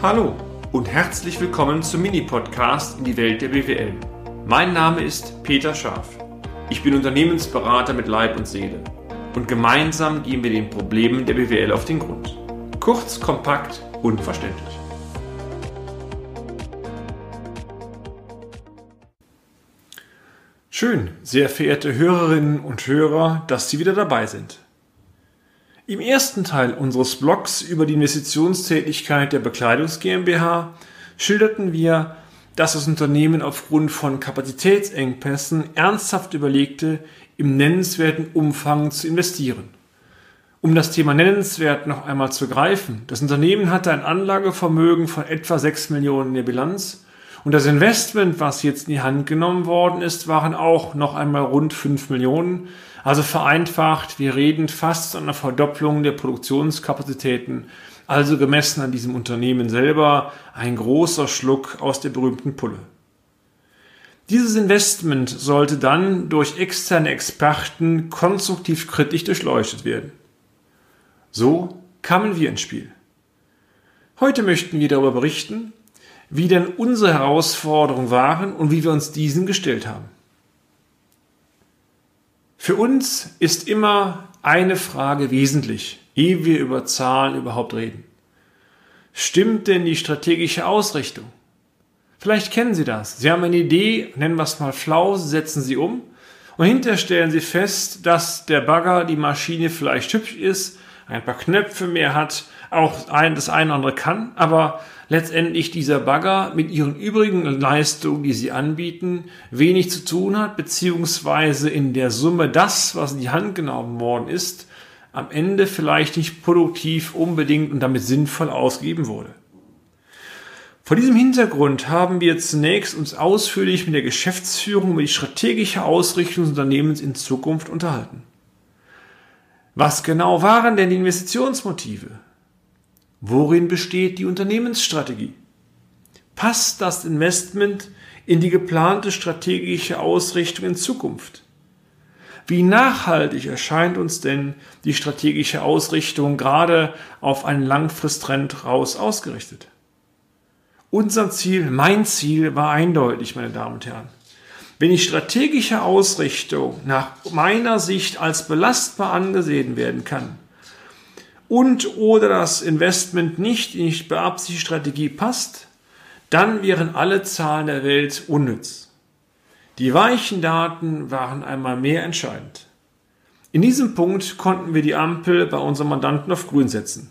Hallo und herzlich willkommen zum Mini-Podcast in die Welt der BWL. Mein Name ist Peter Scharf. Ich bin Unternehmensberater mit Leib und Seele und gemeinsam gehen wir den Problemen der BWL auf den Grund. Kurz, kompakt, unverständlich. Schön, sehr verehrte Hörerinnen und Hörer, dass Sie wieder dabei sind. Im ersten Teil unseres Blogs über die Investitionstätigkeit der Bekleidungs GmbH schilderten wir, dass das Unternehmen aufgrund von Kapazitätsengpässen ernsthaft überlegte, im nennenswerten Umfang zu investieren. Um das Thema nennenswert noch einmal zu greifen, das Unternehmen hatte ein Anlagevermögen von etwa 6 Millionen in der Bilanz und das Investment, was jetzt in die Hand genommen worden ist, waren auch noch einmal rund 5 Millionen, also vereinfacht, wir reden fast an einer Verdopplung der Produktionskapazitäten, also gemessen an diesem Unternehmen selber ein großer Schluck aus der berühmten Pulle. Dieses Investment sollte dann durch externe Experten konstruktiv kritisch durchleuchtet werden. So kamen wir ins Spiel. Heute möchten wir darüber berichten, wie denn unsere Herausforderungen waren und wie wir uns diesen gestellt haben. Für uns ist immer eine Frage wesentlich, ehe wir über Zahlen überhaupt reden. Stimmt denn die strategische Ausrichtung? Vielleicht kennen Sie das. Sie haben eine Idee, nennen wir es mal flau, setzen Sie um und hinterher stellen Sie fest, dass der Bagger, die Maschine vielleicht hübsch ist, ein paar Knöpfe mehr hat, auch ein, das eine oder andere kann, aber letztendlich dieser Bagger mit ihren übrigen Leistungen, die sie anbieten, wenig zu tun hat, beziehungsweise in der Summe das, was in die Hand genommen worden ist, am Ende vielleicht nicht produktiv unbedingt und damit sinnvoll ausgegeben wurde. Vor diesem Hintergrund haben wir zunächst uns ausführlich mit der Geschäftsführung über die strategische Ausrichtung des Unternehmens in Zukunft unterhalten. Was genau waren denn die Investitionsmotive? Worin besteht die Unternehmensstrategie? Passt das Investment in die geplante strategische Ausrichtung in Zukunft? Wie nachhaltig erscheint uns denn die strategische Ausrichtung gerade auf einen Langfristtrend raus ausgerichtet? Unser Ziel, mein Ziel war eindeutig, meine Damen und Herren. Wenn die strategische Ausrichtung nach meiner Sicht als belastbar angesehen werden kann, und oder das Investment nicht in die beabsichtigte Strategie passt, dann wären alle Zahlen der Welt unnütz. Die weichen Daten waren einmal mehr entscheidend. In diesem Punkt konnten wir die Ampel bei unserem Mandanten auf grün setzen.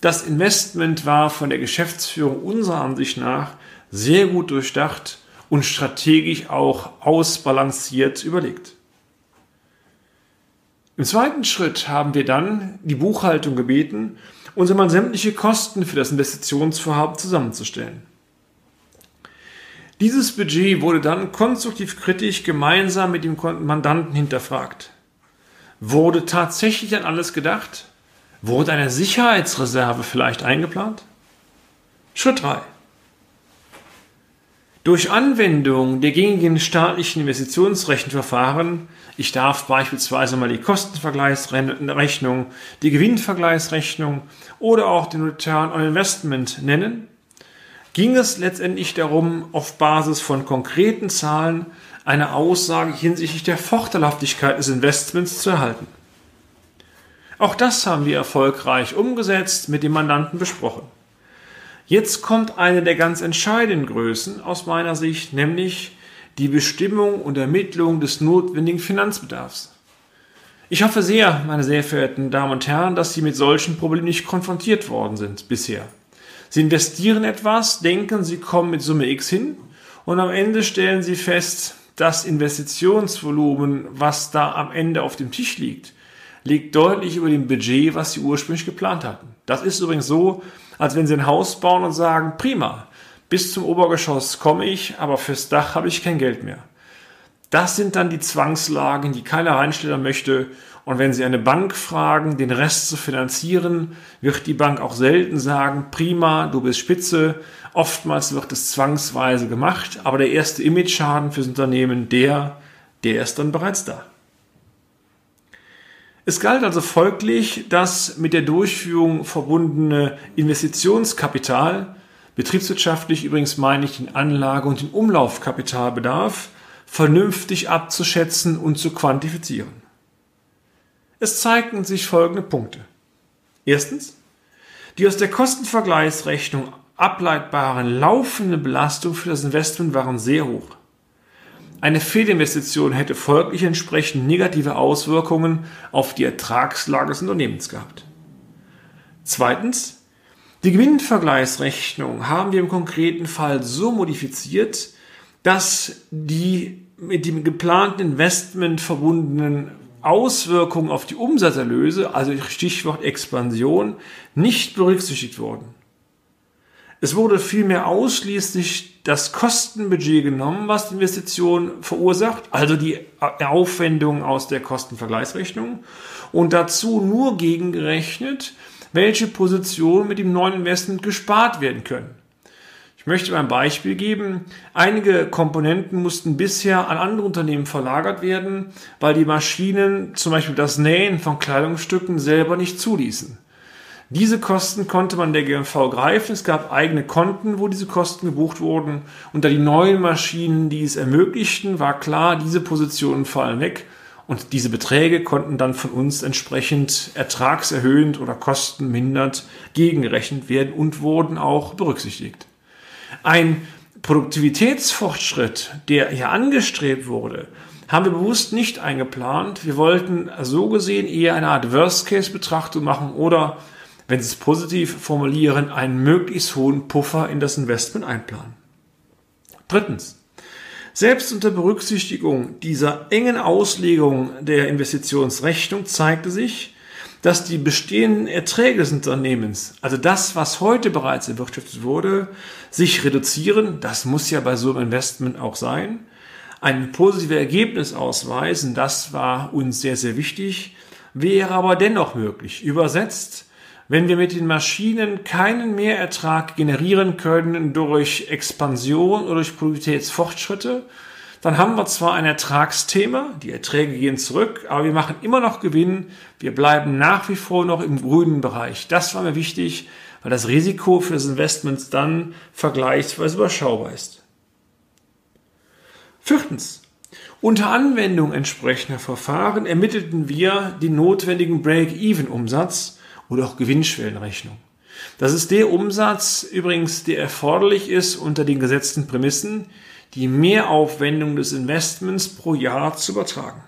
Das Investment war von der Geschäftsführung unserer Ansicht nach sehr gut durchdacht und strategisch auch ausbalanciert überlegt. Im zweiten Schritt haben wir dann die Buchhaltung gebeten, uns einmal sämtliche Kosten für das Investitionsvorhaben zusammenzustellen. Dieses Budget wurde dann konstruktiv kritisch gemeinsam mit dem Mandanten hinterfragt. Wurde tatsächlich an alles gedacht? Wurde eine Sicherheitsreserve vielleicht eingeplant? Schritt 3. Durch Anwendung der gängigen staatlichen Investitionsrechenverfahren, ich darf beispielsweise mal die Kostenvergleichsrechnung, die Gewinnvergleichsrechnung oder auch den Return on Investment nennen, ging es letztendlich darum, auf Basis von konkreten Zahlen eine Aussage hinsichtlich der Vorteilhaftigkeit des Investments zu erhalten. Auch das haben wir erfolgreich umgesetzt, mit dem Mandanten besprochen. Jetzt kommt eine der ganz entscheidenden Größen aus meiner Sicht, nämlich die Bestimmung und Ermittlung des notwendigen Finanzbedarfs. Ich hoffe sehr, meine sehr verehrten Damen und Herren, dass Sie mit solchen Problemen nicht konfrontiert worden sind bisher. Sie investieren etwas, denken, Sie kommen mit Summe X hin und am Ende stellen Sie fest, das Investitionsvolumen, was da am Ende auf dem Tisch liegt, liegt deutlich über dem Budget, was Sie ursprünglich geplant hatten. Das ist übrigens so, als wenn sie ein Haus bauen und sagen, prima, bis zum Obergeschoss komme ich, aber fürs Dach habe ich kein Geld mehr. Das sind dann die Zwangslagen, die keiner reinstellen möchte. Und wenn Sie eine Bank fragen, den Rest zu finanzieren, wird die Bank auch selten sagen, prima, du bist spitze. Oftmals wird es zwangsweise gemacht, aber der erste Image-Schaden fürs Unternehmen, der, der ist dann bereits da. Es galt also folglich, das mit der Durchführung verbundene Investitionskapital betriebswirtschaftlich übrigens meine ich den Anlage- und den Umlaufkapitalbedarf, vernünftig abzuschätzen und zu quantifizieren. Es zeigten sich folgende Punkte. Erstens, die aus der Kostenvergleichsrechnung ableitbaren laufenden Belastungen für das Investment waren sehr hoch. Eine Fehlinvestition hätte folglich entsprechend negative Auswirkungen auf die Ertragslage des Unternehmens gehabt. Zweitens, die Gewinnvergleichsrechnung haben wir im konkreten Fall so modifiziert, dass die mit dem geplanten Investment verbundenen Auswirkungen auf die Umsatzerlöse, also Stichwort Expansion, nicht berücksichtigt wurden. Es wurde vielmehr ausschließlich das Kostenbudget genommen, was die Investition verursacht, also die Aufwendungen aus der Kostenvergleichsrechnung, und dazu nur gegengerechnet, welche Positionen mit dem neuen Investment gespart werden können. Ich möchte ein Beispiel geben. Einige Komponenten mussten bisher an andere Unternehmen verlagert werden, weil die Maschinen, zum Beispiel das Nähen von Kleidungsstücken, selber nicht zuließen. Diese Kosten konnte man der GMV greifen. Es gab eigene Konten, wo diese Kosten gebucht wurden. Und da die neuen Maschinen dies ermöglichten, war klar, diese Positionen fallen weg. Und diese Beträge konnten dann von uns entsprechend ertragserhöhend oder kostenmindert gegengerechnet werden und wurden auch berücksichtigt. Ein Produktivitätsfortschritt, der hier angestrebt wurde, haben wir bewusst nicht eingeplant. Wir wollten so gesehen eher eine Art Worst-Case-Betrachtung machen oder wenn Sie es positiv formulieren, einen möglichst hohen Puffer in das Investment einplanen. Drittens. Selbst unter Berücksichtigung dieser engen Auslegung der Investitionsrechnung zeigte sich, dass die bestehenden Erträge des Unternehmens, also das, was heute bereits erwirtschaftet wurde, sich reduzieren. Das muss ja bei so einem Investment auch sein. Ein positives Ergebnis ausweisen, das war uns sehr, sehr wichtig, wäre aber dennoch möglich. Übersetzt, wenn wir mit den Maschinen keinen Mehrertrag generieren können durch Expansion oder durch Produktivitätsfortschritte, dann haben wir zwar ein Ertragsthema, die Erträge gehen zurück, aber wir machen immer noch Gewinn, wir bleiben nach wie vor noch im grünen Bereich. Das war mir wichtig, weil das Risiko für das Investment dann vergleichsweise überschaubar ist. Viertens. Unter Anwendung entsprechender Verfahren ermittelten wir den notwendigen Break-Even-Umsatz oder auch Gewinnschwellenrechnung. Das ist der Umsatz übrigens, der erforderlich ist unter den gesetzten Prämissen, die Mehraufwendung des Investments pro Jahr zu übertragen.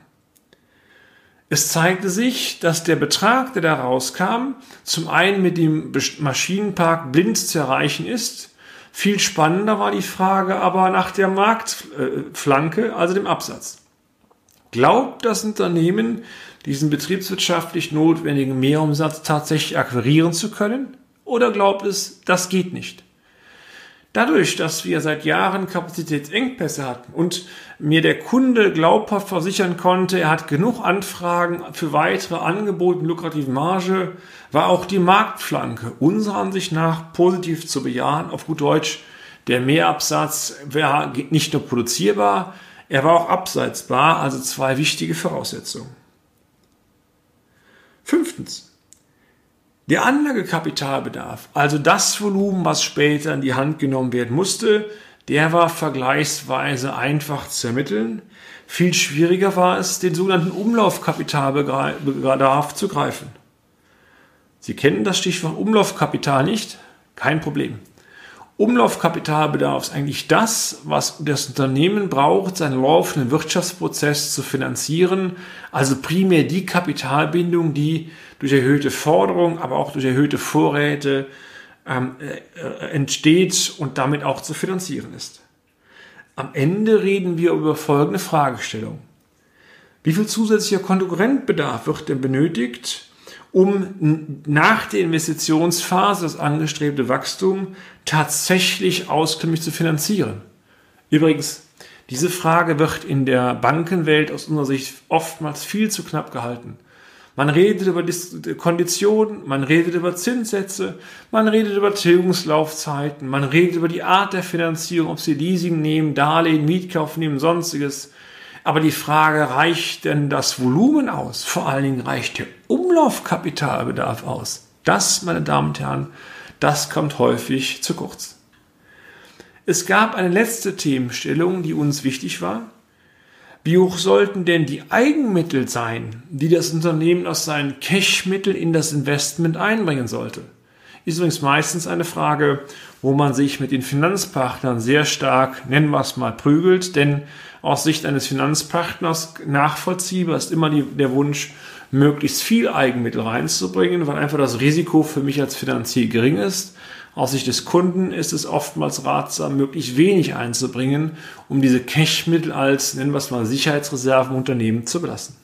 Es zeigte sich, dass der Betrag, der da rauskam, zum einen mit dem Maschinenpark blind zu erreichen ist. Viel spannender war die Frage aber nach der Marktflanke, also dem Absatz. Glaubt das Unternehmen, diesen betriebswirtschaftlich notwendigen Mehrumsatz tatsächlich akquirieren zu können? Oder glaubt es, das geht nicht? Dadurch, dass wir seit Jahren Kapazitätsengpässe hatten und mir der Kunde glaubhaft versichern konnte, er hat genug Anfragen für weitere Angebote in lukrativen Marge, war auch die Marktflanke unserer Ansicht nach positiv zu bejahen. Auf gut Deutsch, der Mehrabsatz war nicht nur produzierbar, er war auch abseitsbar, also zwei wichtige Voraussetzungen. Fünftens. Der Anlagekapitalbedarf, also das Volumen, was später in die Hand genommen werden musste, der war vergleichsweise einfach zu ermitteln. Viel schwieriger war es, den sogenannten Umlaufkapitalbedarf zu greifen. Sie kennen das Stichwort Umlaufkapital nicht? Kein Problem. Umlaufkapitalbedarf ist eigentlich das, was das Unternehmen braucht, seinen laufenden Wirtschaftsprozess zu finanzieren. Also primär die Kapitalbindung, die durch erhöhte Forderungen, aber auch durch erhöhte Vorräte ähm, äh, entsteht und damit auch zu finanzieren ist. Am Ende reden wir über folgende Fragestellung. Wie viel zusätzlicher Konkurrentbedarf wird denn benötigt, um nach der Investitionsphase das angestrebte Wachstum tatsächlich auskömmlich zu finanzieren. Übrigens, diese Frage wird in der Bankenwelt aus unserer Sicht oftmals viel zu knapp gehalten. Man redet über Konditionen, man redet über Zinssätze, man redet über Tilgungslaufzeiten, man redet über die Art der Finanzierung, ob sie Leasing nehmen, Darlehen, Mietkauf nehmen, sonstiges. Aber die Frage, reicht denn das Volumen aus? Vor allen Dingen reicht der Umlaufkapitalbedarf aus? Das, meine Damen und Herren, das kommt häufig zu kurz. Es gab eine letzte Themenstellung, die uns wichtig war. Wie hoch sollten denn die Eigenmittel sein, die das Unternehmen aus seinen Cashmitteln in das Investment einbringen sollte? Ist übrigens meistens eine Frage, wo man sich mit den Finanzpartnern sehr stark, nennen wir es mal, prügelt, denn aus Sicht eines Finanzpartners nachvollziehbar ist immer die, der Wunsch, möglichst viel Eigenmittel reinzubringen, weil einfach das Risiko für mich als Finanzier gering ist aus Sicht des Kunden ist es oftmals ratsam, möglichst wenig einzubringen, um diese Cashmittel als, nennen wir es mal, Sicherheitsreserven Unternehmen zu belassen.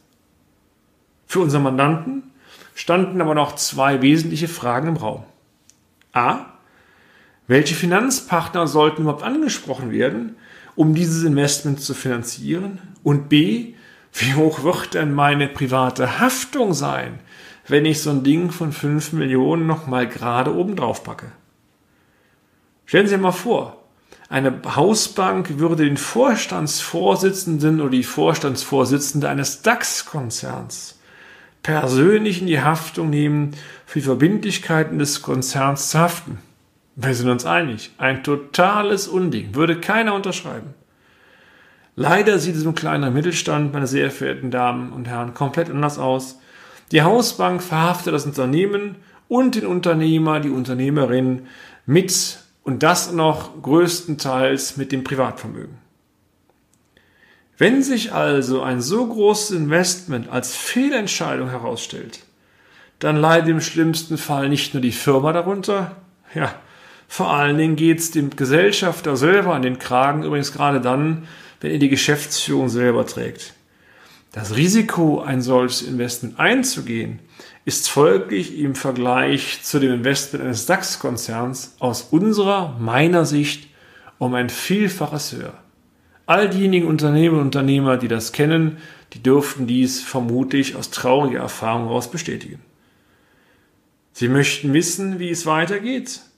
Für unseren Mandanten standen aber noch zwei wesentliche Fragen im Raum. A. Welche Finanzpartner sollten überhaupt angesprochen werden, um dieses Investment zu finanzieren? Und B. Wie hoch wird denn meine private Haftung sein, wenn ich so ein Ding von 5 Millionen nochmal gerade oben drauf packe? Stellen Sie sich mal vor, eine Hausbank würde den Vorstandsvorsitzenden oder die Vorstandsvorsitzende eines DAX-Konzerns persönlich in die Haftung nehmen, für die Verbindlichkeiten des Konzerns zu haften. Wir sind uns einig, ein totales Unding, würde keiner unterschreiben. Leider sieht es im kleineren Mittelstand, meine sehr verehrten Damen und Herren, komplett anders aus. Die Hausbank verhaftet das Unternehmen und den Unternehmer, die Unternehmerin mit und das noch größtenteils mit dem Privatvermögen. Wenn sich also ein so großes Investment als Fehlentscheidung herausstellt, dann leidet im schlimmsten Fall nicht nur die Firma darunter, ja, vor allen Dingen geht es dem Gesellschafter selber an den Kragen, übrigens gerade dann, wenn er die Geschäftsführung selber trägt. Das Risiko, ein solches Investment einzugehen, ist folglich im Vergleich zu dem Investment eines DAX-Konzerns aus unserer, meiner Sicht um ein Vielfaches höher. All diejenigen Unternehmer und Unternehmer, die das kennen, die dürften dies vermutlich aus trauriger Erfahrung heraus bestätigen. Sie möchten wissen, wie es weitergeht?